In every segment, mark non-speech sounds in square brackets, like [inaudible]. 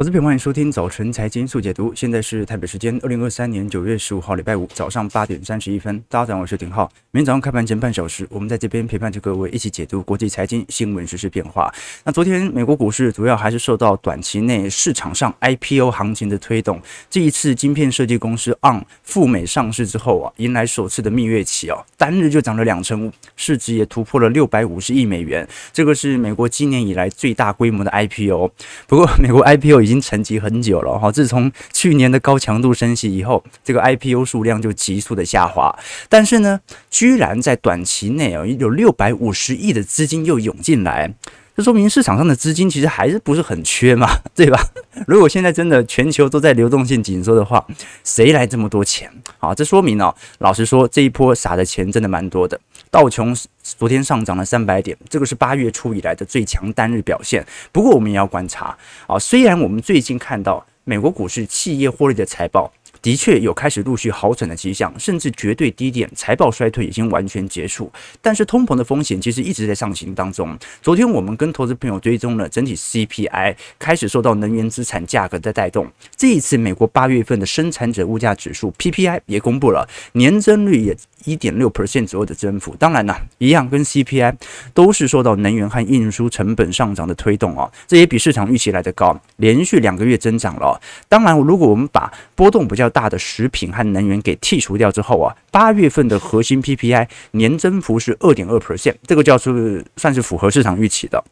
投资朋友，欢迎收听早晨财经速解读。现在是台北时间二零二三年九月十五号礼拜五早上八点三十一分。大家早上好，我是廷浩。每天早上开盘前半小时，我们在这边陪伴着各位一起解读国际财经新闻实、时变化。那昨天美国股市主要还是受到短期内市场上 IPO 行情的推动。这一次晶片设计公司 On 赴美上市之后啊，迎来首次的蜜月期啊，单日就涨了两成，市值也突破了六百五十亿美元。这个是美国今年以来最大规模的 IPO。不过，美国 IPO 已已经沉寂很久了哈，自从去年的高强度升息以后，这个 IPO 数量就急速的下滑。但是呢，居然在短期内啊，有六百五十亿的资金又涌进来，这说明市场上的资金其实还是不是很缺嘛，[laughs] 对吧？如果现在真的全球都在流动性紧缩的话，谁来这么多钱？好，这说明哦，老实说，这一波撒的钱真的蛮多的。道琼昨天上涨了三百点，这个是八月初以来的最强单日表现。不过我们也要观察啊，虽然我们最近看到美国股市企业获利的财报。的确有开始陆续好转的迹象，甚至绝对低点财报衰退已经完全结束。但是通膨的风险其实一直在上行当中。昨天我们跟投资朋友追踪了整体 CPI，开始受到能源资产价格的带动。这一次美国八月份的生产者物价指数 PPI 也公布了，年增率也一点六 percent 左右的增幅。当然了，一样跟 CPI 都是受到能源和运输成本上涨的推动啊，这也比市场预期来得高，连续两个月增长了。当然，如果我们把波动比较大的食品和能源给剔除掉之后啊，八月份的核心 PPI 年增幅是二点二 percent，这个叫做算是符合市场预期的。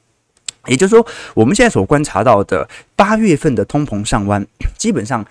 也就是说，我们现在所观察到的八月份的通膨上弯，基本上。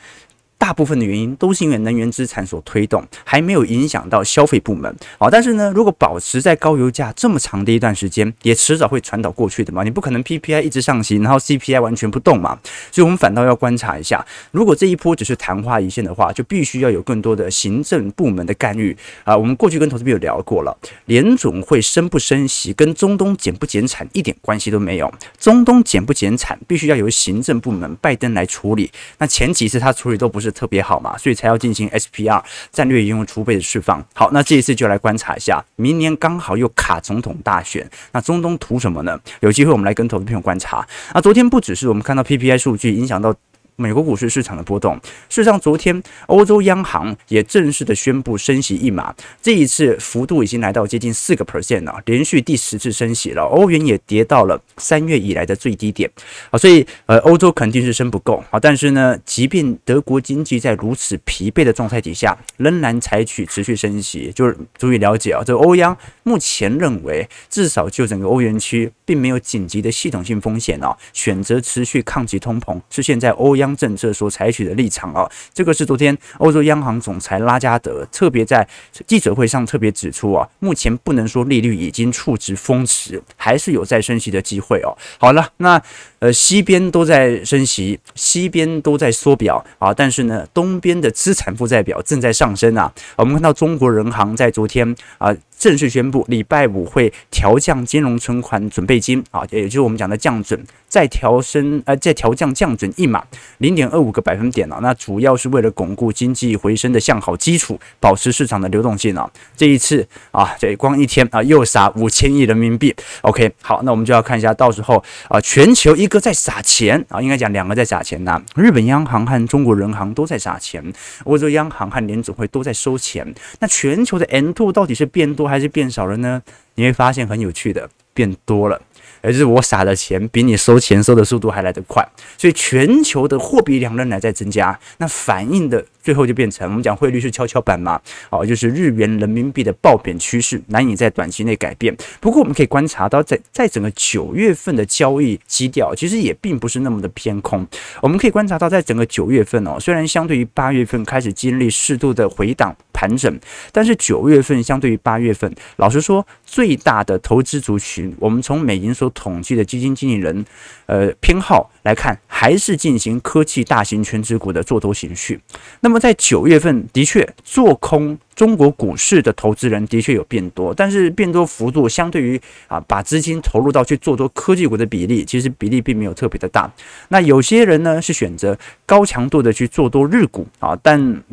大部分的原因都是因为能源资产所推动，还没有影响到消费部门。好，但是呢，如果保持在高油价这么长的一段时间，也迟早会传导过去的嘛。你不可能 PPI 一直上行，然后 CPI 完全不动嘛。所以，我们反倒要观察一下，如果这一波只是昙花一现的话，就必须要有更多的行政部门的干预啊。我们过去跟投资朋友聊过了，联总会升不升息跟中东减不减产一点关系都没有。中东减不减产，必须要由行政部门拜登来处理。那前几次他处理都不是。特别好嘛，所以才要进行 SPR 战略应用储备的释放。好，那这一次就来观察一下，明年刚好又卡总统大选，那中东图什么呢？有机会我们来跟投资朋友观察。那昨天不只是我们看到 PPI 数据影响到。美国股市市场的波动，事实上，昨天欧洲央行也正式的宣布升息一码，这一次幅度已经来到接近四个 percent 了，连续第十次升息了。欧元也跌到了三月以来的最低点，啊，所以呃，欧洲肯定是升不够啊。但是呢，即便德国经济在如此疲惫的状态底下，仍然采取持续升息，就是足以了解啊，这欧央目前认为，至少就整个欧元区并没有紧急的系统性风险啊，选择持续抗击通膨，是现在欧央。政策所采取的立场啊，这个是昨天欧洲央行总裁拉加德特别在记者会上特别指出啊，目前不能说利率已经触及峰值，还是有再升息的机会哦。好了，那呃西边都在升息，西边都在缩表啊，但是呢，东边的资产负债表正在上升啊。我们看到中国人行在昨天啊。正式宣布，礼拜五会调降金融存款准备金啊，也就是我们讲的降准，再调升呃，再调降降准一码零点二五个百分点啊。那主要是为了巩固经济回升的向好基础，保持市场的流动性啊。这一次啊，这光一天啊，又撒五千亿人民币。OK，好，那我们就要看一下，到时候啊，全球一个在撒钱啊，应该讲两个在撒钱呐。日本央行和中国人行都在撒钱，欧洲央行和联总会都在收钱。那全球的 N two 到底是变多还是变少了呢？你会发现很有趣的，变多了。而是我撒的钱比你收钱收的速度还来得快，所以全球的货币量仍然在增加，那反映的最后就变成我们讲汇率是跷跷板嘛，哦，就是日元人民币的暴贬趋势难以在短期内改变。不过我们可以观察到在，在整个九月份的交易基调，其实也并不是那么的偏空。我们可以观察到，在整个九月份哦，虽然相对于八月份开始经历适度的回档盘整，但是九月份相对于八月份，老实说，最大的投资族群，我们从美银所统计的基金经理人，呃，偏好来看，还是进行科技大型全值股的做多情绪。那么在九月份，的确做空中国股市的投资人的确有变多，但是变多幅度相对于啊，把资金投入到去做多科技股的比例，其实比例并没有特别的大。那有些人呢是选择高强度的去做多日股啊，但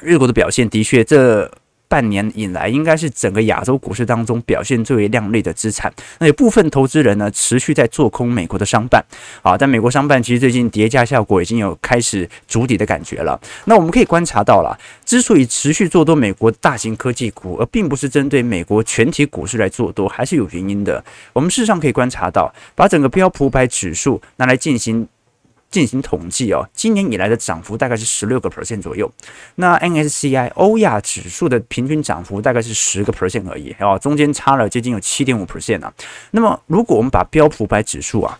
日股的表现的确这。半年以来，应该是整个亚洲股市当中表现最为亮丽的资产。那有部分投资人呢，持续在做空美国的商办啊，但美国商办其实最近叠加效果已经有开始筑底的感觉了。那我们可以观察到了，之所以持续做多美国大型科技股，而并不是针对美国全体股市来做多，还是有原因的。我们事实上可以观察到，把整个标普五百指数拿来进行。进行统计哦，今年以来的涨幅大概是十六个 percent 左右。那 N S C I 欧亚指数的平均涨幅大概是十个 percent 而已哦，中间差了接近有七点五 percent 啊。那么，如果我们把标普百指数啊，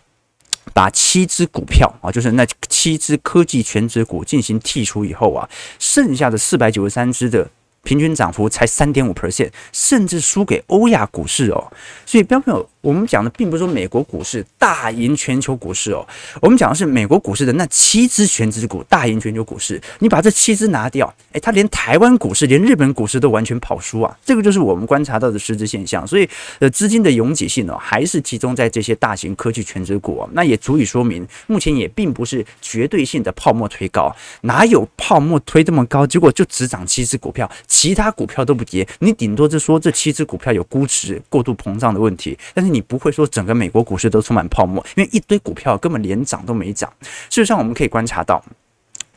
把七只股票啊，就是那七只科技全指股进行剔除以后啊，剩下的四百九十三只的。平均涨幅才三点五 percent，甚至输给欧亚股市哦。所以，标朋友，我们讲的并不是说美国股市大赢全球股市哦，我们讲的是美国股市的那七只权值股大赢全球股市。你把这七只拿掉，诶，它连台湾股市、连日本股市都完全跑输啊！这个就是我们观察到的实质现象。所以，呃，资金的拥挤性呢，还是集中在这些大型科技权值股哦。那也足以说明，目前也并不是绝对性的泡沫推高，哪有泡沫推这么高？结果就只涨七只股票。其他股票都不跌，你顶多是说这七只股票有估值过度膨胀的问题，但是你不会说整个美国股市都充满泡沫，因为一堆股票根本连涨都没涨。事实上，我们可以观察到。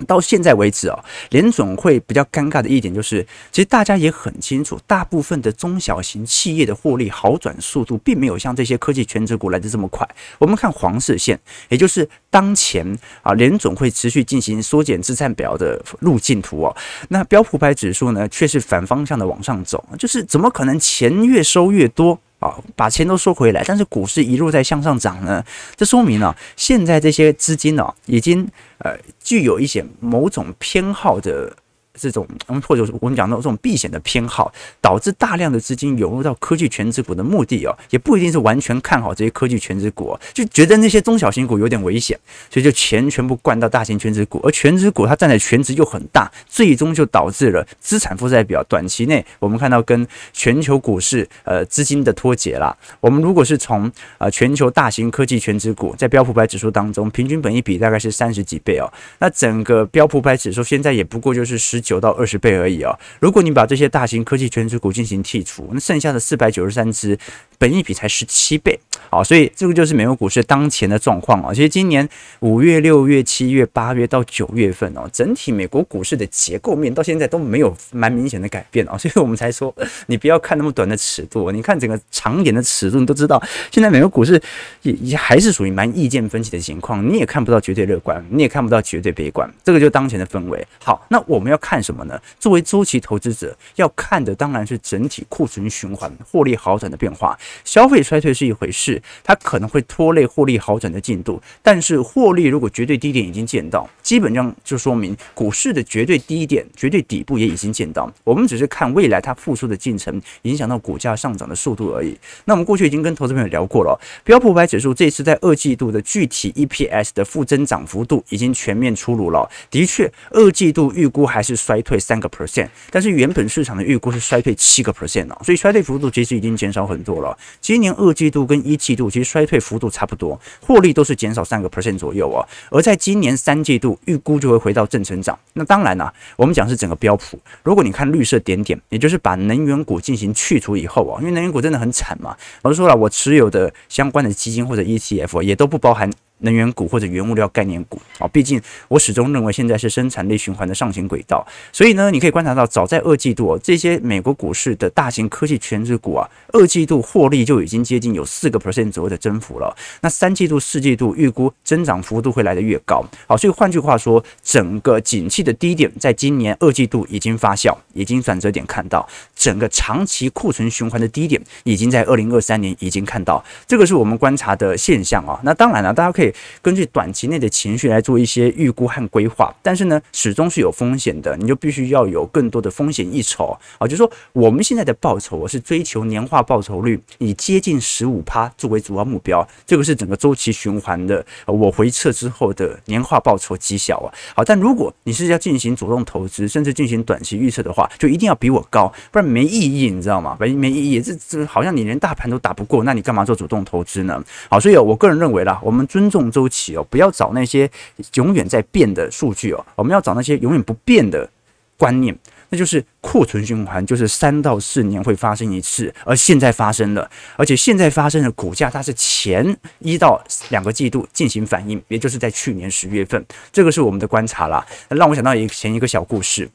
到现在为止啊，联总会比较尴尬的一点就是，其实大家也很清楚，大部分的中小型企业的获利好转速度，并没有像这些科技权值股来的这么快。我们看黄色线，也就是当前啊联总会持续进行缩减资产表的路径图哦。那标普百指数呢，却是反方向的往上走，就是怎么可能钱越收越多？啊，把钱都收回来，但是股市一路在向上涨呢？这说明呢，现在这些资金呢，已经呃具有一些某种偏好的。这种嗯，或者我们讲到这种避险的偏好，导致大量的资金涌入到科技全值股的目的哦，也不一定是完全看好这些科技全值股，就觉得那些中小型股有点危险，所以就钱全部灌到大型全值股，而全值股它占的全值又很大，最终就导致了资产负债表短期内我们看到跟全球股市呃资金的脱节啦。我们如果是从啊全球大型科技全值股在标普百指数当中平均本益比大概是三十几倍哦，那整个标普百指数现在也不过就是十。九到二十倍而已啊！如果你把这些大型科技全值股进行剔除，那剩下的四百九十三只，本益比才十七倍。好，所以这个就是美国股市当前的状况啊。其实今年五月、六月、七月、八月到九月份哦，整体美国股市的结构面到现在都没有蛮明显的改变啊。所以我们才说，你不要看那么短的尺度，你看整个长一点的尺度，你都知道，现在美国股市也也还是属于蛮意见分歧的情况。你也看不到绝对乐观，你也看不到绝对悲观，这个就当前的氛围。好，那我们要看。什么呢？作为周期投资者，要看的当然是整体库存循环、获利好转的变化。消费衰退是一回事，它可能会拖累获利好转的进度。但是获利如果绝对低点已经见到，基本上就说明股市的绝对低点、绝对底部也已经见到。我们只是看未来它复苏的进程，影响到股价上涨的速度而已。那我们过去已经跟投资朋友聊过了，标普五百指数这次在二季度的具体 EPS 的负增长幅度已经全面出炉了。的确，二季度预估还是。衰退三个 percent，但是原本市场的预估是衰退七个 percent 哦，所以衰退幅度其实已经减少很多了。今年二季度跟一季度其实衰退幅度差不多，获利都是减少三个 percent 左右哦。而在今年三季度预估就会回到正成长。那当然啦，我们讲是整个标普，如果你看绿色点点，也就是把能源股进行去除以后啊，因为能源股真的很惨嘛。我就说了，我持有的相关的基金或者 ETF 也都不包含。能源股或者原物料概念股啊，毕竟我始终认为现在是生产力循环的上行轨道，所以呢，你可以观察到，早在二季度，这些美国股市的大型科技全值股啊，二季度获利就已经接近有四个 percent 左右的增幅了。那三季度、四季度预估增长幅度会来得越高。好，所以换句话说，整个景气的低点在今年二季度已经发酵，已经转折点看到，整个长期库存循环的低点已经在二零二三年已经看到，这个是我们观察的现象啊。那当然了，大家可以。根据短期内的情绪来做一些预估和规划，但是呢，始终是有风险的，你就必须要有更多的风险一筹啊。就是说，我们现在的报酬，我是追求年化报酬率以接近十五趴作为主要目标，这个是整个周期循环的，我回撤之后的年化报酬绩效啊。好，但如果你是要进行主动投资，甚至进行短期预测的话，就一定要比我高，不然没意义，你知道吗？没没意义，这这好像你连大盘都打不过，那你干嘛做主动投资呢？好，所以我个人认为啦，我们尊重周期哦，不要找那些永远在变的数据哦，我们要找那些永远不变的观念。那就是库存循环，就是三到四年会发生一次，而现在发生了，而且现在发生的股价它是前一到两个季度进行反应，也就是在去年十月份，这个是我们的观察啦。让我想到一前一个小故事，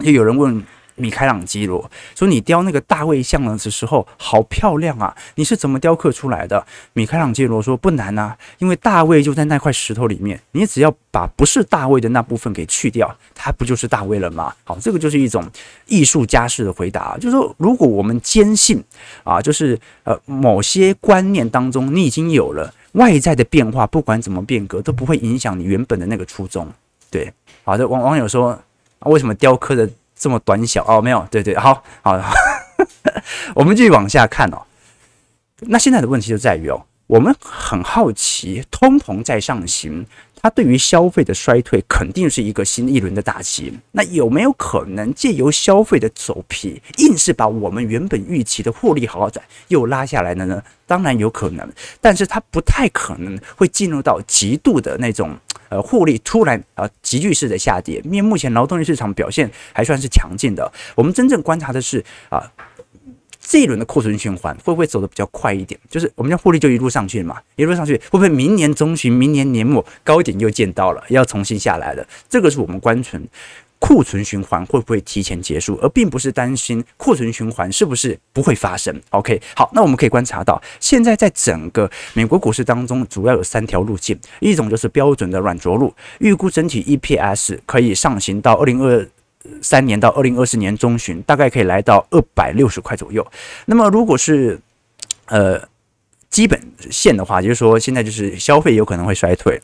就有人问。米开朗基罗说：“你雕那个大卫像的时候，好漂亮啊！你是怎么雕刻出来的？”米开朗基罗说：“不难啊，因为大卫就在那块石头里面，你只要把不是大卫的那部分给去掉，它不就是大卫了吗？”好，这个就是一种艺术家式的回答，就是说，如果我们坚信啊，就是呃某些观念当中你已经有了外在的变化，不管怎么变革，都不会影响你原本的那个初衷。对，好的，网网友说：“啊，为什么雕刻的？”这么短小哦，没有，对对，好好，[laughs] 我们继续往下看哦。那现在的问题就在于哦，我们很好奇，通膨在上行，它对于消费的衰退肯定是一个新一轮的打击。那有没有可能借由消费的走皮，硬是把我们原本预期的获利好转又拉下来了呢？当然有可能，但是它不太可能会进入到极度的那种。呃，获利突然啊急剧式的下跌，因为目前劳动力市场表现还算是强劲的。我们真正观察的是啊，这一轮的库存循环会不会走得比较快一点？就是我们的获利就一路上去嘛，一路上去，会不会明年中旬、明年年末高点又见到了，要重新下来了？这个是我们观存。库存循环会不会提前结束，而并不是担心库存循环是不是不会发生。OK，好，那我们可以观察到，现在在整个美国股市当中，主要有三条路径，一种就是标准的软着陆，预估整体 EPS 可以上行到二零二三年到二零二四年中旬，大概可以来到二百六十块左右。那么如果是呃基本线的话，就是说现在就是消费有可能会衰退。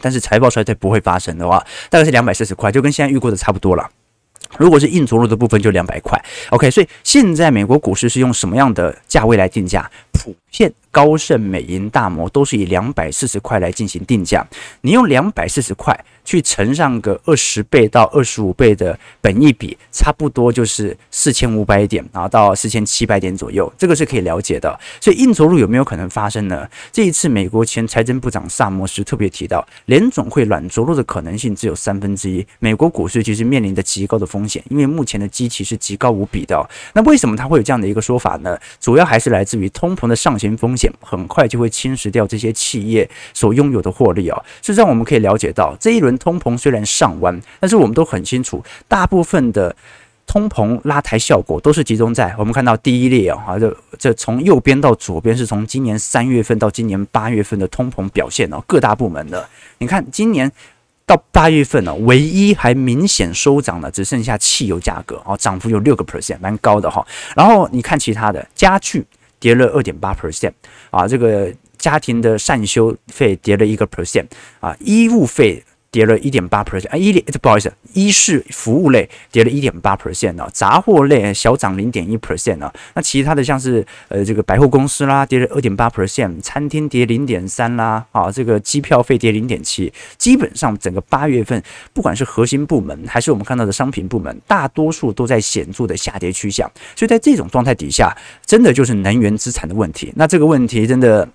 但是财报衰退不会发生的话，大概是两百四十块，就跟现在预估的差不多了。如果是硬着陆的部分，就两百块。OK，所以现在美国股市是用什么样的价位来定价？普遍高盛、美银、大摩都是以两百四十块来进行定价。你用两百四十块。去乘上个二十倍到二十五倍的本益比，差不多就是四千五百点，然后到四千七百点左右，这个是可以了解的。所以硬着陆有没有可能发生呢？这一次美国前财政部长萨默斯特别提到，联总会软着陆的可能性只有三分之一。美国股市其实面临着极高的风险，因为目前的基期是极高无比的。那为什么他会有这样的一个说法呢？主要还是来自于通膨的上行风险，很快就会侵蚀掉这些企业所拥有的获利啊。事实上，我们可以了解到这一轮。通膨虽然上弯，但是我们都很清楚，大部分的通膨拉抬效果都是集中在我们看到第一列啊，这这从右边到左边是从今年三月份到今年八月份的通膨表现哦，各大部门的，你看今年到八月份呢，唯一还明显收涨的只剩下汽油价格哦，涨幅有六个 percent，蛮高的哈。然后你看其他的家具跌了二点八 percent 啊，这个家庭的善修费跌了一个 percent 啊，衣物费。跌了一点八 percent 啊，衣不好意思，一是服务类跌了一点八 percent 呢，杂货类小涨零点一 percent 呢，那其他的像是呃这个百货公司啦，跌了二点八 percent，餐厅跌零点三啦，啊这个机票费跌零点七，基本上整个八月份，不管是核心部门还是我们看到的商品部门，大多数都在显著的下跌趋向，所以在这种状态底下，真的就是能源资产的问题，那这个问题真的。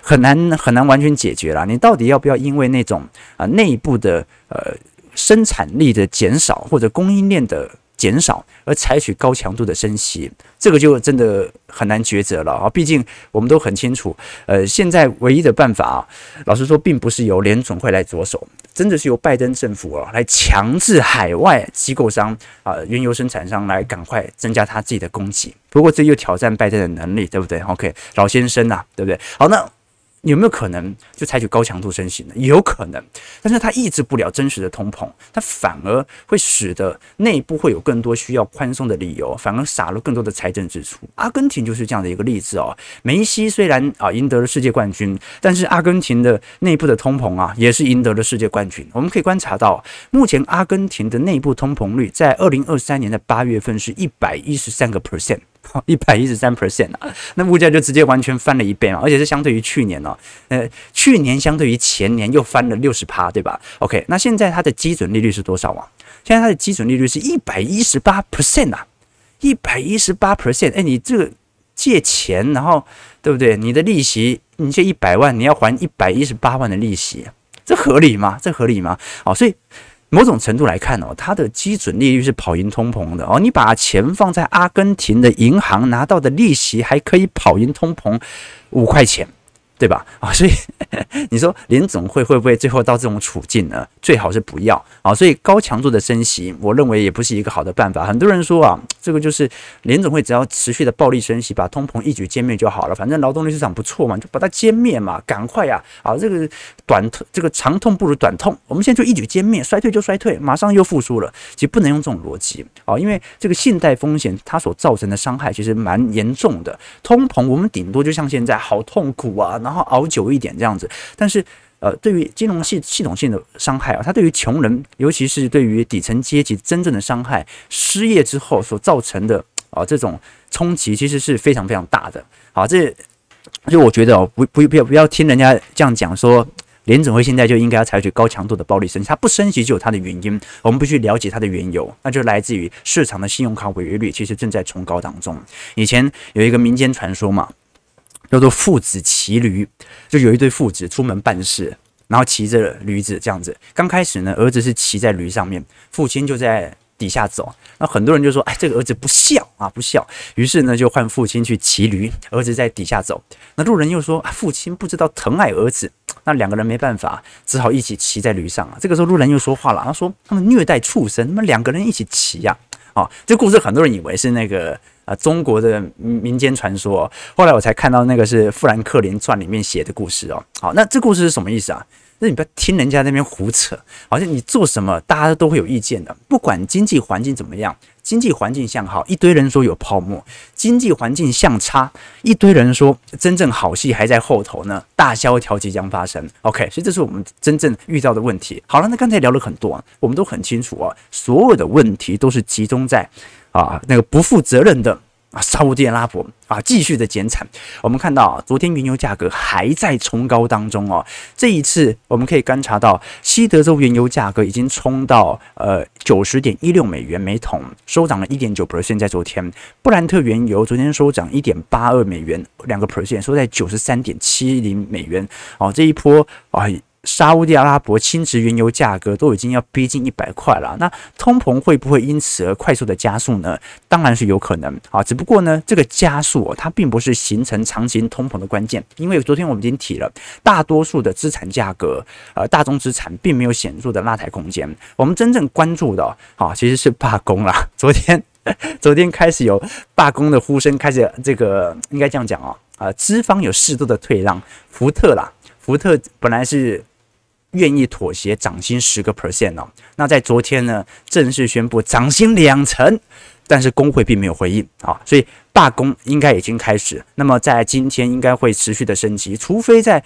很难很难完全解决了。你到底要不要因为那种啊内部的呃生产力的减少或者供应链的减少而采取高强度的升息？这个就真的很难抉择了啊！毕竟我们都很清楚，呃，现在唯一的办法啊，老实说，并不是由联准会来着手，真的是由拜登政府啊来强制海外机构商啊原油生产商来赶快增加他自己的供给。不过这又挑战拜登的能力，对不对？OK，老先生呐、啊，对不对？好，那。有没有可能就采取高强度升息呢？有可能，但是它抑制不了真实的通膨，它反而会使得内部会有更多需要宽松的理由，反而撒了更多的财政支出。阿根廷就是这样的一个例子哦。梅西虽然啊赢得了世界冠军，但是阿根廷的内部的通膨啊也是赢得了世界冠军。我们可以观察到，目前阿根廷的内部通膨率在二零二三年的八月份是一百一十三个 percent。一百一十三 percent 啊，那物价就直接完全翻了一倍嘛，而且是相对于去年哦，呃，去年相对于前年又翻了六十趴，对吧？OK，那现在它的基准利率是多少啊？现在它的基准利率是一百一十八 percent 啊，一百一十八 percent，哎，你这个借钱，然后对不对？你的利息，你借一百万，你要还一百一十八万的利息，这合理吗？这合理吗？好，所以。某种程度来看哦，它的基准利率是跑赢通膨的哦。你把钱放在阿根廷的银行拿到的利息还可以跑赢通膨五块钱。对吧？啊，所以 [laughs] 你说联总会会不会最后到这种处境呢？最好是不要啊。所以高强度的升息，我认为也不是一个好的办法。很多人说啊，这个就是联总会只要持续的暴力升息，把通膨一举歼灭就好了。反正劳动力市场不错嘛，就把它歼灭嘛，赶快呀！啊，这个短痛，这个长痛不如短痛。我们现在就一举歼灭，衰退就衰退，马上又复苏了。其实不能用这种逻辑啊，因为这个信贷风险它所造成的伤害其实蛮严重的。通膨我们顶多就像现在好痛苦啊，然后然后熬久一点这样子，但是呃，对于金融系系统性的伤害啊，它对于穷人，尤其是对于底层阶级真正的伤害，失业之后所造成的啊这种冲击，其实是非常非常大的。好，这就我觉得哦，不不不要不要听人家这样讲说，联准会现在就应该要采取高强度的暴力升息，它不升息就有它的原因，我们必须了解它的缘由，那就来自于市场的信用卡违约率其实正在冲高当中。以前有一个民间传说嘛。叫做父子骑驴，就有一对父子出门办事，然后骑着驴子这样子。刚开始呢，儿子是骑在驴上面，父亲就在底下走。那很多人就说：“哎，这个儿子不孝啊，不孝。”于是呢，就换父亲去骑驴，儿子在底下走。那路人又说：“啊父亲不知道疼爱儿子。”那两个人没办法，只好一起骑在驴上啊。这个时候，路人又说话了，他说：“他们虐待畜生，他们两个人一起骑呀。”啊，这故事很多人以为是那个。啊，中国的民间传说，后来我才看到那个是《富兰克林传》里面写的故事哦。好，那这故事是什么意思啊？那你不要听人家那边胡扯，好像你做什么大家都会有意见的。不管经济环境怎么样，经济环境向好，一堆人说有泡沫；经济环境向差，一堆人说真正好戏还在后头呢，大萧条即将发生。OK，所以这是我们真正遇到的问题。好了，那刚才聊了很多，我们都很清楚啊，所有的问题都是集中在。啊，那个不负责任的啊，沙乌地阿拉伯啊，继续的减产。我们看到啊，昨天原油价格还在冲高当中哦。这一次我们可以观察到，西德州原油价格已经冲到呃九十点一六美元每桶，收涨了一点九 percent。在昨天，布兰特原油昨天收涨一点八二美元，两个 percent，收在九十三点七零美元。哦，这一波啊。沙乌地阿拉伯轻质原油价格都已经要逼近一百块了，那通膨会不会因此而快速的加速呢？当然是有可能啊，只不过呢，这个加速它并不是形成长期通膨的关键，因为昨天我们已经提了，大多数的资产价格，呃，大宗资产并没有显著的拉抬空间。我们真正关注的啊，其实是罢工了。昨天，昨天开始有罢工的呼声，开始这个应该这样讲啊，啊，资方有适度的退让，福特啦，福特本来是。愿意妥协涨薪十个 percent 哦，那在昨天呢，正式宣布涨薪两成，但是工会并没有回应啊，所以。罢工应该已经开始，那么在今天应该会持续的升级，除非在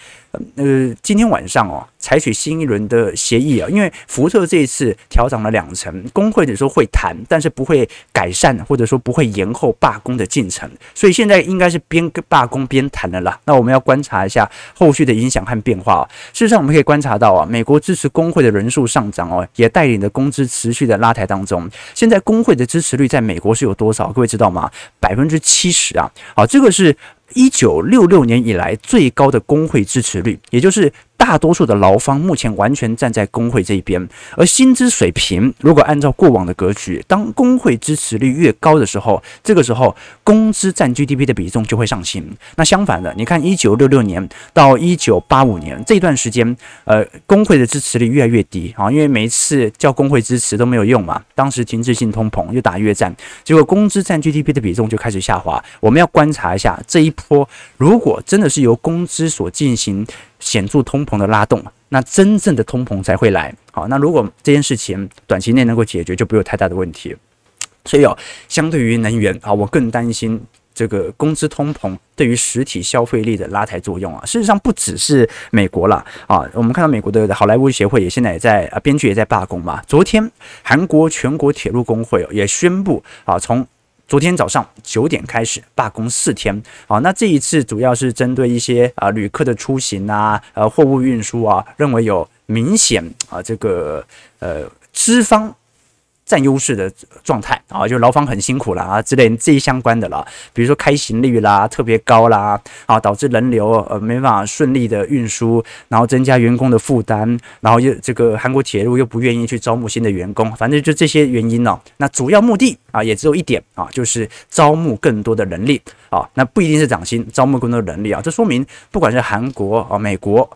呃今天晚上哦采取新一轮的协议啊，因为福特这一次调涨了两成，工会的时候会谈，但是不会改善或者说不会延后罢工的进程，所以现在应该是边罢工边谈的啦。那我们要观察一下后续的影响和变化。事实上，我们可以观察到啊，美国支持工会的人数上涨哦，也带领着工资持续的拉抬当中。现在工会的支持率在美国是有多少？各位知道吗？百分之。七十啊，好，这个是一九六六年以来最高的工会支持率，也就是。大多数的劳方目前完全站在工会这一边，而薪资水平如果按照过往的格局，当工会支持率越高的时候，这个时候工资占 GDP 的比重就会上行。那相反的，你看一九六六年到一九八五年这段时间，呃，工会的支持率越来越低啊，因为每一次叫工会支持都没有用嘛。当时停滞性通膨又打越战，结果工资占 GDP 的比重就开始下滑。我们要观察一下这一波，如果真的是由工资所进行。显著通膨的拉动，那真正的通膨才会来。好，那如果这件事情短期内能够解决，就不有太大的问题。所以哦，相对于能源啊，我更担心这个工资通膨对于实体消费力的拉抬作用啊。事实上，不只是美国了啊，我们看到美国的好莱坞协会也现在也在啊，编剧也在罢工嘛。昨天，韩国全国铁路工会也宣布啊，从昨天早上九点开始罢工四天，好，那这一次主要是针对一些啊旅客的出行啊，呃货物运输啊，认为有明显啊这个呃资方占优势的状态啊，就劳方很辛苦啦啊之类这一相关的啦，比如说开行率啦特别高啦啊，导致人流呃没办法顺利的运输，然后增加员工的负担，然后又这个韩国铁路又不愿意去招募新的员工，反正就这些原因呢、哦。那主要目的啊也只有一点啊，就是招募更多的人力啊，那不一定是涨薪，招募更多的人力啊，这说明不管是韩国啊、美国，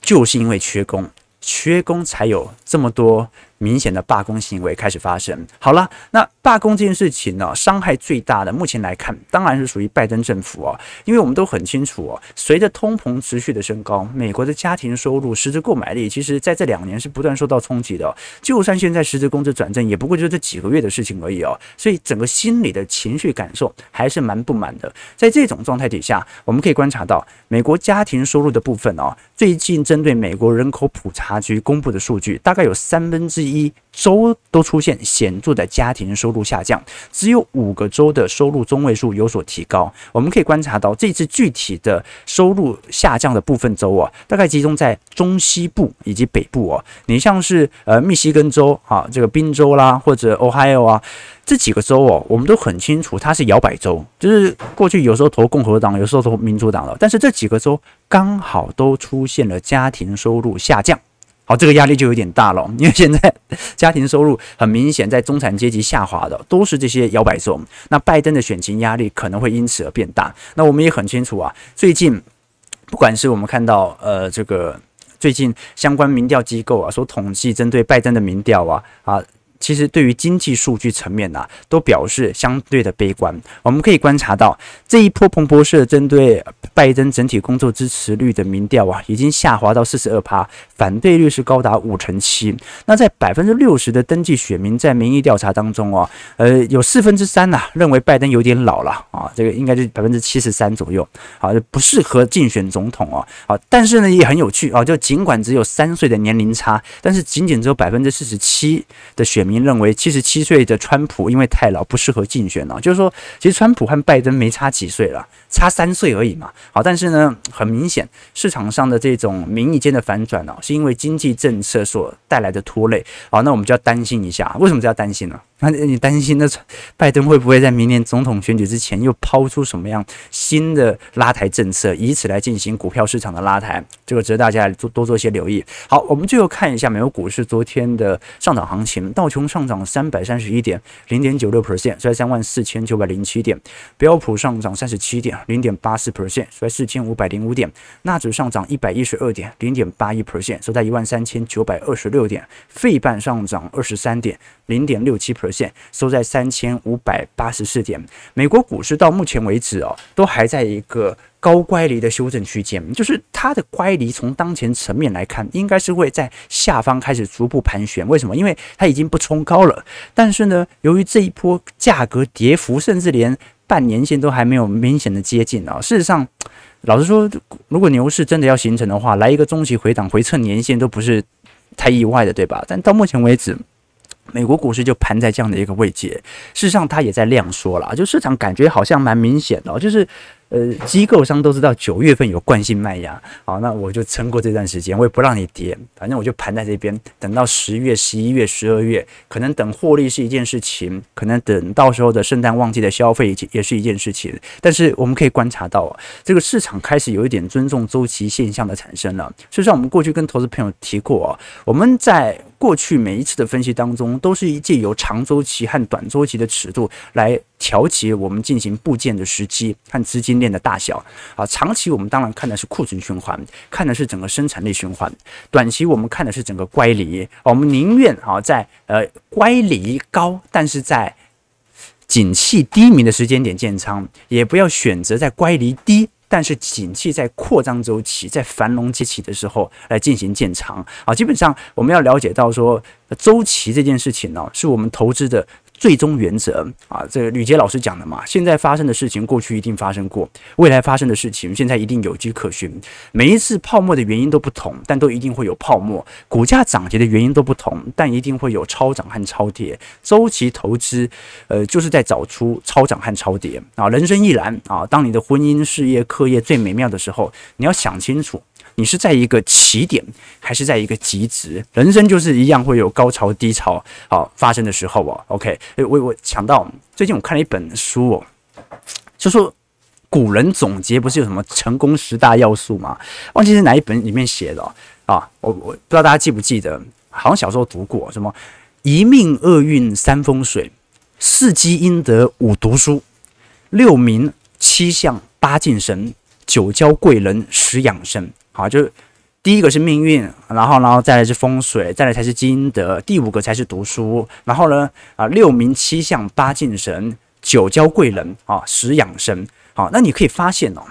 就是因为缺工，缺工才有这么多。明显的罢工行为开始发生。好了，那罢工这件事情呢，伤害最大的，目前来看，当然是属于拜登政府哦，因为我们都很清楚哦，随着通膨持续的升高，美国的家庭收入、实质购买力，其实在这两年是不断受到冲击的。就算现在实质工资转正，也不过就这几个月的事情而已哦。所以整个心理的情绪感受还是蛮不满的。在这种状态底下，我们可以观察到，美国家庭收入的部分哦，最近针对美国人口普查局公布的数据，大概有三分之一。州都出现显著的家庭收入下降，只有五个州的收入中位数有所提高。我们可以观察到，这次具体的收入下降的部分州啊，大概集中在中西部以及北部哦。你像是呃密西根州啊，这个宾州啦，或者 Ohio 啊，这几个州哦，我们都很清楚它是摇摆州，就是过去有时候投共和党，有时候投民主党了。但是这几个州刚好都出现了家庭收入下降。好，这个压力就有点大了，[laughs] 因为现在家庭收入很明显在中产阶级下滑的都是这些摇摆州，那拜登的选情压力可能会因此而变大。那我们也很清楚啊，最近不管是我们看到呃这个最近相关民调机构啊所统计针对拜登的民调啊啊。其实对于经济数据层面啊，都表示相对的悲观。我们可以观察到，这一波彭博社针对拜登整体工作支持率的民调啊，已经下滑到四十二趴，反对率是高达五成七。那在百分之六十的登记选民在民意调查当中啊，呃，有四分之三呐认为拜登有点老了啊，这个应该是百分之七十三左右，好，不适合竞选总统啊。好，但是呢也很有趣啊，就尽管只有三岁的年龄差，但是仅仅只有百分之四十七的选民。您认为七十七岁的川普因为太老不适合竞选了，就是说，其实川普和拜登没差几岁了，差三岁而已嘛。好，但是呢，很明显市场上的这种民意间的反转呢，是因为经济政策所带来的拖累。好，那我们就要担心一下，为什么就要担心呢？那你担心那拜登会不会在明年总统选举之前又抛出什么样新的拉抬政策，以此来进行股票市场的拉抬？这个值得大家多多做些留意。好，我们最后看一下美国股市昨天的上涨行情，道琼上涨三百三十一点，零点九六 percent，收在三万四千九百零七点；标普上涨三十七点，零点八四 percent，收在四千五百零五点；纳指上涨一百一十二点，零点八一 percent，收在一万三千九百二十六点；费半上涨二十三点，零点六七 percent。线收在三千五百八十四点。美国股市到目前为止哦，都还在一个高乖离的修正区间，就是它的乖离从当前层面来看，应该是会在下方开始逐步盘旋。为什么？因为它已经不冲高了。但是呢，由于这一波价格跌幅，甚至连半年线都还没有明显的接近啊。事实上，老实说，如果牛市真的要形成的话，来一个中期回档回测年线都不是太意外的，对吧？但到目前为止。美国股市就盘在这样的一个位阶，事实上它也在量缩了，就市场感觉好像蛮明显的，就是。呃，机构商都知道九月份有惯性卖压，好，那我就撑过这段时间，我也不让你跌，反正我就盘在这边，等到十月、十一月、十二月，可能等获利是一件事情，可能等到时候的圣诞旺季的消费也是一件事情。但是我们可以观察到，这个市场开始有一点尊重周期现象的产生了。事实上，我们过去跟投资朋友提过啊，我们在过去每一次的分析当中，都是一借由长周期和短周期的尺度来调节我们进行部件的时机和资金链的大小啊，长期我们当然看的是库存循环，看的是整个生产力循环；短期我们看的是整个乖离。我们宁愿啊在呃乖离高，但是在景气低迷的时间点建仓，也不要选择在乖离低，但是景气在扩张周期、在繁荣期起的时候来进行建仓啊。基本上我们要了解到说，周期这件事情呢，是我们投资的。最终原则啊，这个吕杰老师讲的嘛，现在发生的事情过去一定发生过，未来发生的事情现在一定有迹可循。每一次泡沫的原因都不同，但都一定会有泡沫。股价涨跌的原因都不同，但一定会有超涨和超跌。周期投资，呃，就是在找出超涨和超跌啊。人生亦然啊。当你的婚姻、事业、课业最美妙的时候，你要想清楚。你是在一个起点，还是在一个极值？人生就是一样会有高潮低潮，好发生的时候哦。OK，我我想到最近我看了一本书哦，就说古人总结不是有什么成功十大要素吗？忘记是哪一本里面写的啊？我我不知道大家记不记得，好像小时候读过什么一命二运三风水，四积阴德五读书，六名七相八敬神，九交贵人十养生。好，就第一个是命运，然后，然后再来是风水，再来才是积阴德，第五个才是读书。然后呢，啊，六名七相八敬神，九交贵人啊，十养生。好，那你可以发现哦，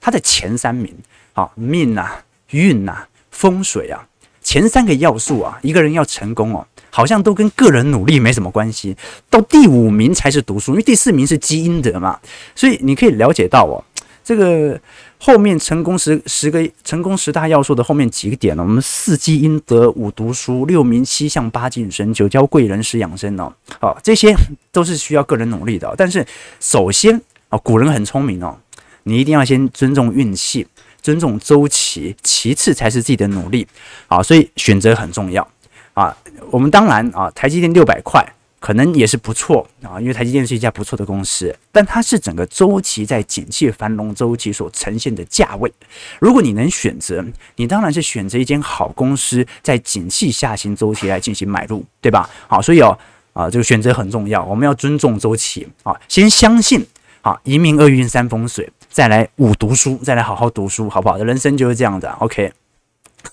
它的前三名，好命啊、运啊、风水啊，前三个要素啊，一个人要成功哦，好像都跟个人努力没什么关系。到第五名才是读书，因为第四名是积阴德嘛。所以你可以了解到哦，这个。后面成功十十个成功十大要素的后面几个点呢？我们四积阴德，五读书，六名七相，八敬神，九交贵人，十养生哦。好，这些都是需要个人努力的。但是首先啊，古人很聪明哦，你一定要先尊重运气，尊重周期，其次才是自己的努力。啊，所以选择很重要啊。我们当然啊，台积电六百块。可能也是不错啊，因为台积电是一家不错的公司，但它是整个周期在景气繁荣周期所呈现的价位。如果你能选择，你当然是选择一间好公司，在景气下行周期来进行买入，对吧？好，所以哦啊，这个选择很重要，我们要尊重周期啊，先相信啊，一命二运三风水，再来五读书，再来好好读书，好不好？人生就是这样的，OK。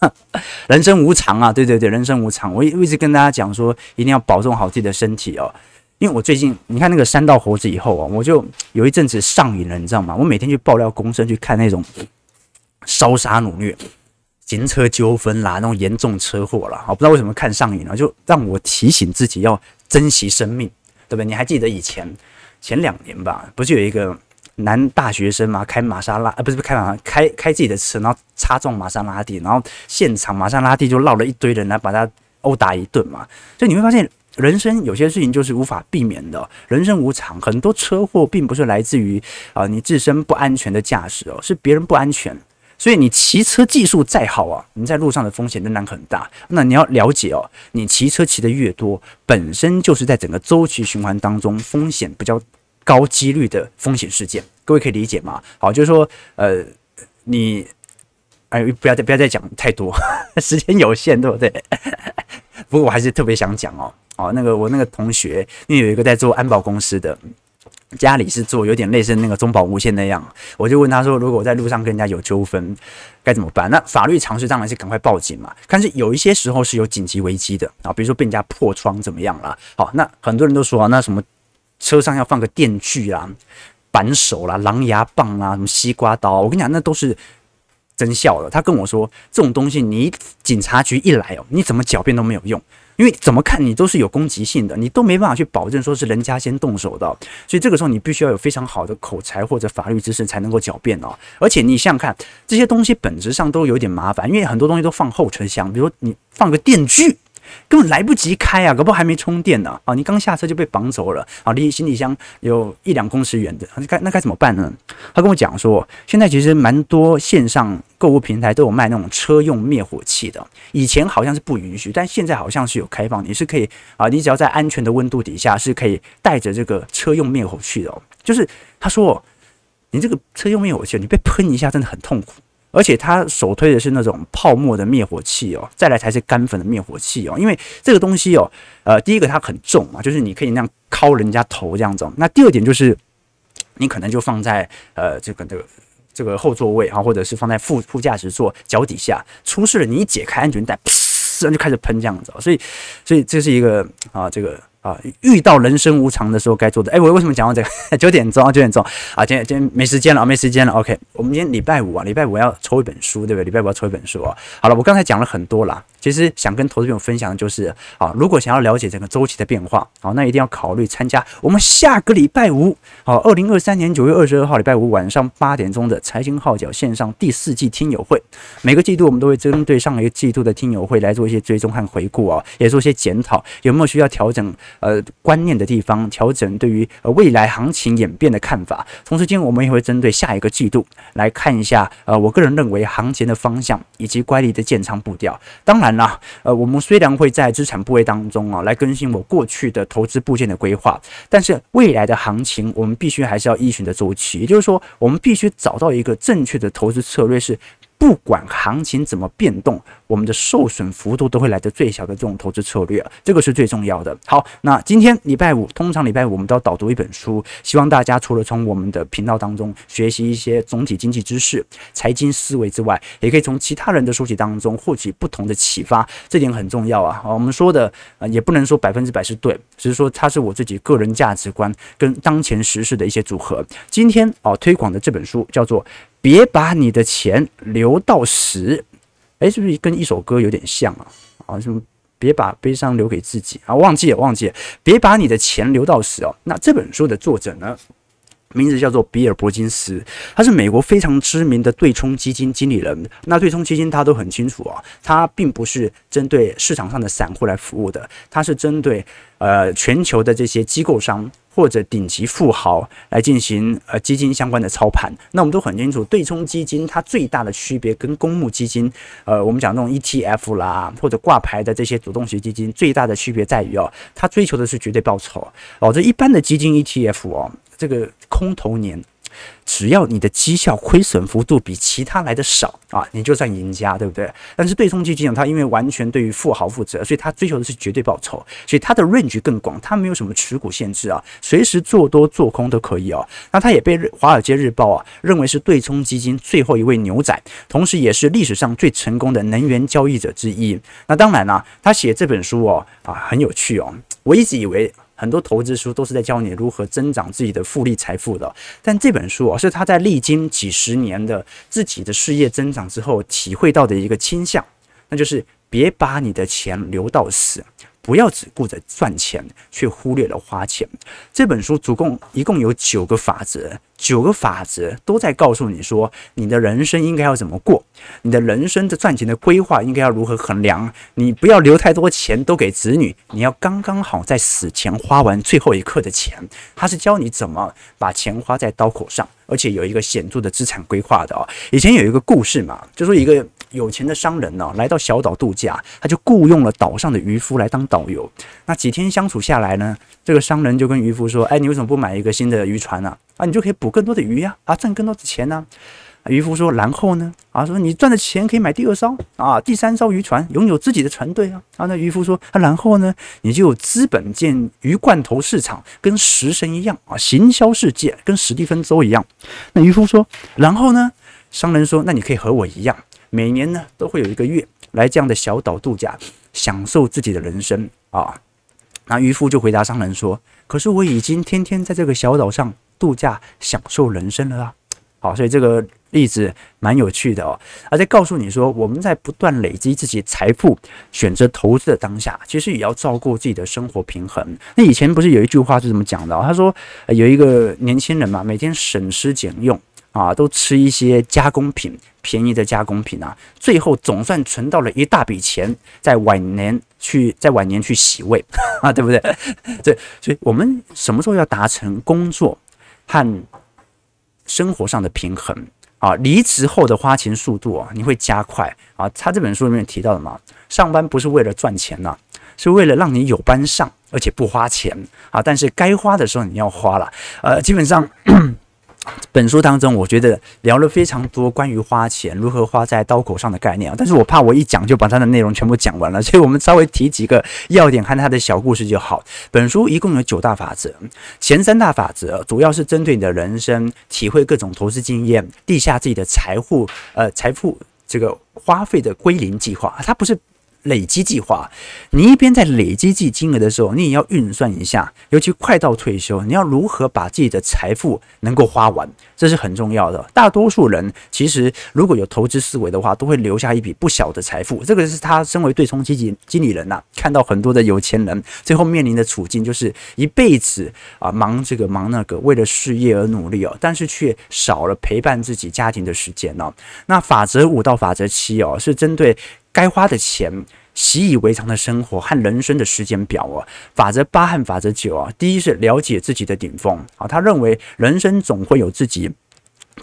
[laughs] 人生无常啊，对对对，人生无常。我一一直跟大家讲说，一定要保重好自己的身体哦。因为我最近你看那个山道猴子以后啊，我就有一阵子上瘾了，你知道吗？我每天去爆料公社去看那种烧杀掳掠、行车纠纷啦，那种严重车祸啦。我不知道为什么看上瘾了，就让我提醒自己要珍惜生命，对不对？你还记得以前前两年吧，不是有一个？男大学生嘛，开玛莎拉，呃，不是不开玛莎，开开自己的车，然后擦撞玛莎拉蒂，然后现场玛莎拉蒂就绕了一堆人来把他殴打一顿嘛。所以你会发现，人生有些事情就是无法避免的，人生无常，很多车祸并不是来自于啊你自身不安全的驾驶哦，是别人不安全。所以你骑车技术再好啊，你在路上的风险仍然很大。那你要了解哦，你骑车骑得越多，本身就是在整个周期循环当中风险比较。高几率的风险事件，各位可以理解吗？好，就是说，呃，你，哎，不要再不要再讲太多，[laughs] 时间有限，对不对？不过我还是特别想讲哦，哦，那个我那个同学，因为有一个在做安保公司的，家里是做有点类似那个中保无线那样，我就问他说，如果我在路上跟人家有纠纷，该怎么办？那法律常识当然是赶快报警嘛。但是有一些时候是有紧急危机的啊，比如说被人家破窗怎么样了？好，那很多人都说啊，那什么？车上要放个电锯啦、扳手啦、狼牙棒啦、什么西瓜刀，我跟你讲，那都是真效的。他跟我说，这种东西你警察局一来哦，你怎么狡辩都没有用，因为怎么看你都是有攻击性的，你都没办法去保证说是人家先动手的。所以这个时候你必须要有非常好的口才或者法律知识才能够狡辩哦。而且你想想看，这些东西本质上都有点麻烦，因为很多东西都放后车厢，比如你放个电锯。根本来不及开啊，搞不好还没充电呢啊！你刚下车就被绑走了啊！离行李箱有一两公尺远的，那该那该怎么办呢？他跟我讲说，现在其实蛮多线上购物平台都有卖那种车用灭火器的，以前好像是不允许，但现在好像是有开放，你是可以啊，你只要在安全的温度底下是可以带着这个车用灭火器的。就是他说，你这个车用灭火器，你被喷一下真的很痛苦。而且他首推的是那种泡沫的灭火器哦，再来才是干粉的灭火器哦。因为这个东西哦，呃，第一个它很重嘛，就是你可以那样敲人家头这样子。那第二点就是，你可能就放在呃这个这个这个后座位啊，或者是放在副副驾驶座脚底下，出事了你一解开安全带，噗，就开始喷这样子。所以，所以这是一个啊这个。啊，遇到人生无常的时候该做的。哎，我为什么讲到这个？[laughs] 九点钟啊，九点钟啊，今天今天没时间了啊，没时间了。OK，我们今天礼拜五啊，礼拜五要抽一本书，对不对？礼拜五要抽一本书啊。好了，我刚才讲了很多了，其实想跟投资朋友分享的就是啊，如果想要了解整个周期的变化，好，那一定要考虑参加我们下个礼拜五，好，二零二三年九月二十二号礼拜五晚上八点钟的财经号角线上第四季听友会。每个季度我们都会针对上一个季度的听友会来做一些追踪和回顾啊，也做一些检讨，有没有需要调整呃观念的地方，调整对于呃未来行情演变的看法。同时间，我们也会针对下一个季度来看一下呃，我个人认为行情的方向以及乖离的建仓步调。当然。那呃，我们虽然会在资产部位当中啊来更新我过去的投资部件的规划，但是未来的行情我们必须还是要依循的周期，也就是说，我们必须找到一个正确的投资策略是。不管行情怎么变动，我们的受损幅度都会来得最小的这种投资策略，这个是最重要的。好，那今天礼拜五，通常礼拜五我们都要导读一本书，希望大家除了从我们的频道当中学习一些总体经济知识、财经思维之外，也可以从其他人的书籍当中获取不同的启发，这点很重要啊。我们说的呃，也不能说百分之百是对，只是说它是我自己个人价值观跟当前时事的一些组合。今天啊，推广的这本书叫做。别把你的钱留到死，哎，是不是跟一首歌有点像啊？啊，什么？别把悲伤留给自己啊！忘记了，忘记了。别把你的钱留到死哦。那这本书的作者呢，名字叫做比尔·伯金斯，他是美国非常知名的对冲基金经理人。那对冲基金大家都很清楚啊，他并不是针对市场上的散户来服务的，他是针对呃全球的这些机构商。或者顶级富豪来进行呃基金相关的操盘，那我们都很清楚，对冲基金它最大的区别跟公募基金，呃，我们讲那种 ETF 啦，或者挂牌的这些主动型基金最大的区别在于哦，它追求的是绝对报酬哦，这一般的基金 ETF 哦，这个空头年。只要你的绩效亏损幅度比其他来的少啊，你就算赢家，对不对？但是对冲基金啊，它因为完全对于富豪负责，所以它追求的是绝对报酬，所以它的 range 更广，它没有什么持股限制啊，随时做多做空都可以哦。那它也被《华尔街日报》啊认为是对冲基金最后一位牛仔，同时也是历史上最成功的能源交易者之一。那当然啦，他写这本书哦啊很有趣哦，我一直以为。很多投资书都是在教你如何增长自己的复利财富的，但这本书啊，是他在历经几十年的自己的事业增长之后体会到的一个倾向，那就是别把你的钱留到死，不要只顾着赚钱，却忽略了花钱。这本书总共一共有九个法则。九个法则都在告诉你说，你的人生应该要怎么过，你的人生的赚钱的规划应该要如何衡量。你不要留太多钱都给子女，你要刚刚好在死前花完最后一刻的钱。他是教你怎么把钱花在刀口上，而且有一个显著的资产规划的哦。以前有一个故事嘛，就说一个有钱的商人呢，来到小岛度假，他就雇佣了岛上的渔夫来当导游。那几天相处下来呢，这个商人就跟渔夫说：“哎，你为什么不买一个新的渔船呢？”啊，你就可以捕更多的鱼呀，啊，赚更多的钱呢。渔夫说：“然后呢？啊，说你赚的钱可以买第二艘啊，第三艘渔船，拥有自己的船队啊。”啊，那渔夫说：“啊，然后呢？你就有资本建鱼罐头市场，跟食神一样啊，行销世界跟史蒂芬周一样。”那渔夫说：“然后呢？”商人说：“那你可以和我一样，每年呢都会有一个月来这样的小岛度假，享受自己的人生啊。”那渔夫就回答商人说：“可是我已经天天在这个小岛上。”度假享受人生了啊！好，所以这个例子蛮有趣的哦，而且告诉你说，我们在不断累积自己财富、选择投资的当下，其实也要照顾自己的生活平衡。那以前不是有一句话是怎么讲的？他说有一个年轻人嘛，每天省吃俭用啊，都吃一些加工品，便宜的加工品啊，最后总算存到了一大笔钱，在晚年去在晚年去洗胃 [laughs] 啊，对不对？[laughs] 对，所以我们什么时候要达成工作和生活上的平衡啊，离职后的花钱速度啊，你会加快啊。他这本书里面提到的嘛，上班不是为了赚钱呐，是为了让你有班上，而且不花钱啊。但是该花的时候你要花了，呃，基本上。本书当中，我觉得聊了非常多关于花钱如何花在刀口上的概念啊，但是我怕我一讲就把它的内容全部讲完了，所以我们稍微提几个要点和它的小故事就好。本书一共有九大法则，前三大法则主要是针对你的人生，体会各种投资经验，地下自己的财富呃财富这个花费的归零计划，它不是。累积计划。你一边在累积自己金额的时候，你也要运算一下，尤其快到退休，你要如何把自己的财富能够花完，这是很重要的。大多数人其实如果有投资思维的话，都会留下一笔不小的财富。这个是他身为对冲基金经理人呐、看到很多的有钱人最后面临的处境，就是一辈子啊忙这个忙那个，为了事业而努力哦，但是却少了陪伴自己家庭的时间哦。那法则五到法则七哦，是针对该花的钱。习以为常的生活和人生的时间表哦，法则八和法则九啊，第一是了解自己的顶峰啊，他认为人生总会有自己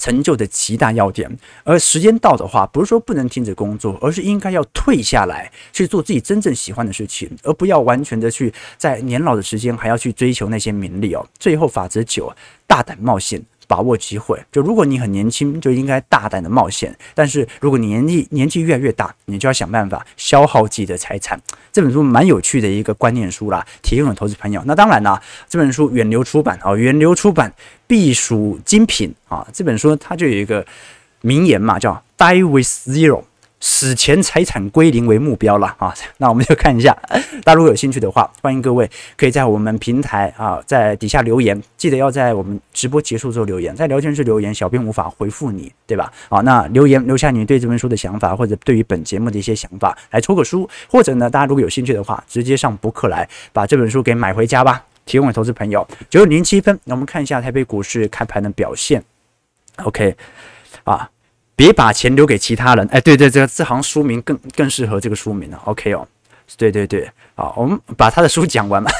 成就的极大要点，而时间到的话，不是说不能停止工作，而是应该要退下来去做自己真正喜欢的事情，而不要完全的去在年老的时间还要去追求那些名利哦。最后法则九，大胆冒险。把握机会，就如果你很年轻，就应该大胆的冒险。但是如果你年纪年纪越来越大，你就要想办法消耗自己的财产。这本书蛮有趣的一个观念书啦，提供给投资朋友。那当然啦，这本书远流出版啊，远流出版必属精品啊。这本书它就有一个名言嘛，叫 “Die with zero”。死前财产归零为目标了啊！[laughs] 那我们就看一下，[laughs] 大家如果有兴趣的话，欢迎各位可以在我们平台啊，在底下留言，记得要在我们直播结束之后留言，在聊天室留言，小编无法回复你，对吧？好，那留言留下你对这本书的想法，或者对于本节目的一些想法，来抽个书，或者呢，大家如果有兴趣的话，直接上博客来把这本书给买回家吧，提供给投资朋友。九点零七分，那我们看一下台北股市开盘的表现。OK，啊。别把钱留给其他人。哎，对对，这这行书名更更适合这个书名了。OK 哦，对对对，好，我们把他的书讲完嘛。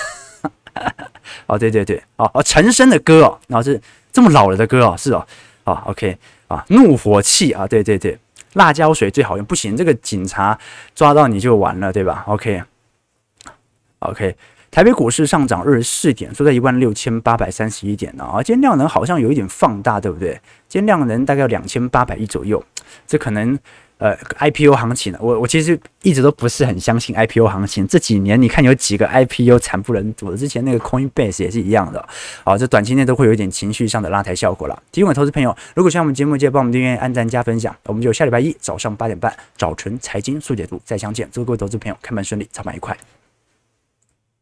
[laughs] 哦，对对对，哦哦，陈升的歌哦，然后是这么老了的歌哦，是哦，哦，OK。啊，怒火气。啊，对对对，辣椒水最好用，不行，这个警察抓到你就完了，对吧。OK, OK, 台北股市上涨二十四点，收在一万六千八百三十一点呢。啊，今天量能好像有一点放大，对不对？今天量能大概有两千八百亿左右，这可能呃 IPO 行情呢。我我其实一直都不是很相信 IPO 行情。这几年你看有几个 IPO 惨不忍睹，之前那个 Coinbase 也是一样的。啊，这短期内都会有一点情绪上的拉抬效果了。提供给投资朋友，如果喜欢我们节目，记得帮我们订阅、按赞、加分享。我们就下礼拜一早上八点半早晨财经速解读再相见。祝各位投资朋友开门顺利，操盘愉快。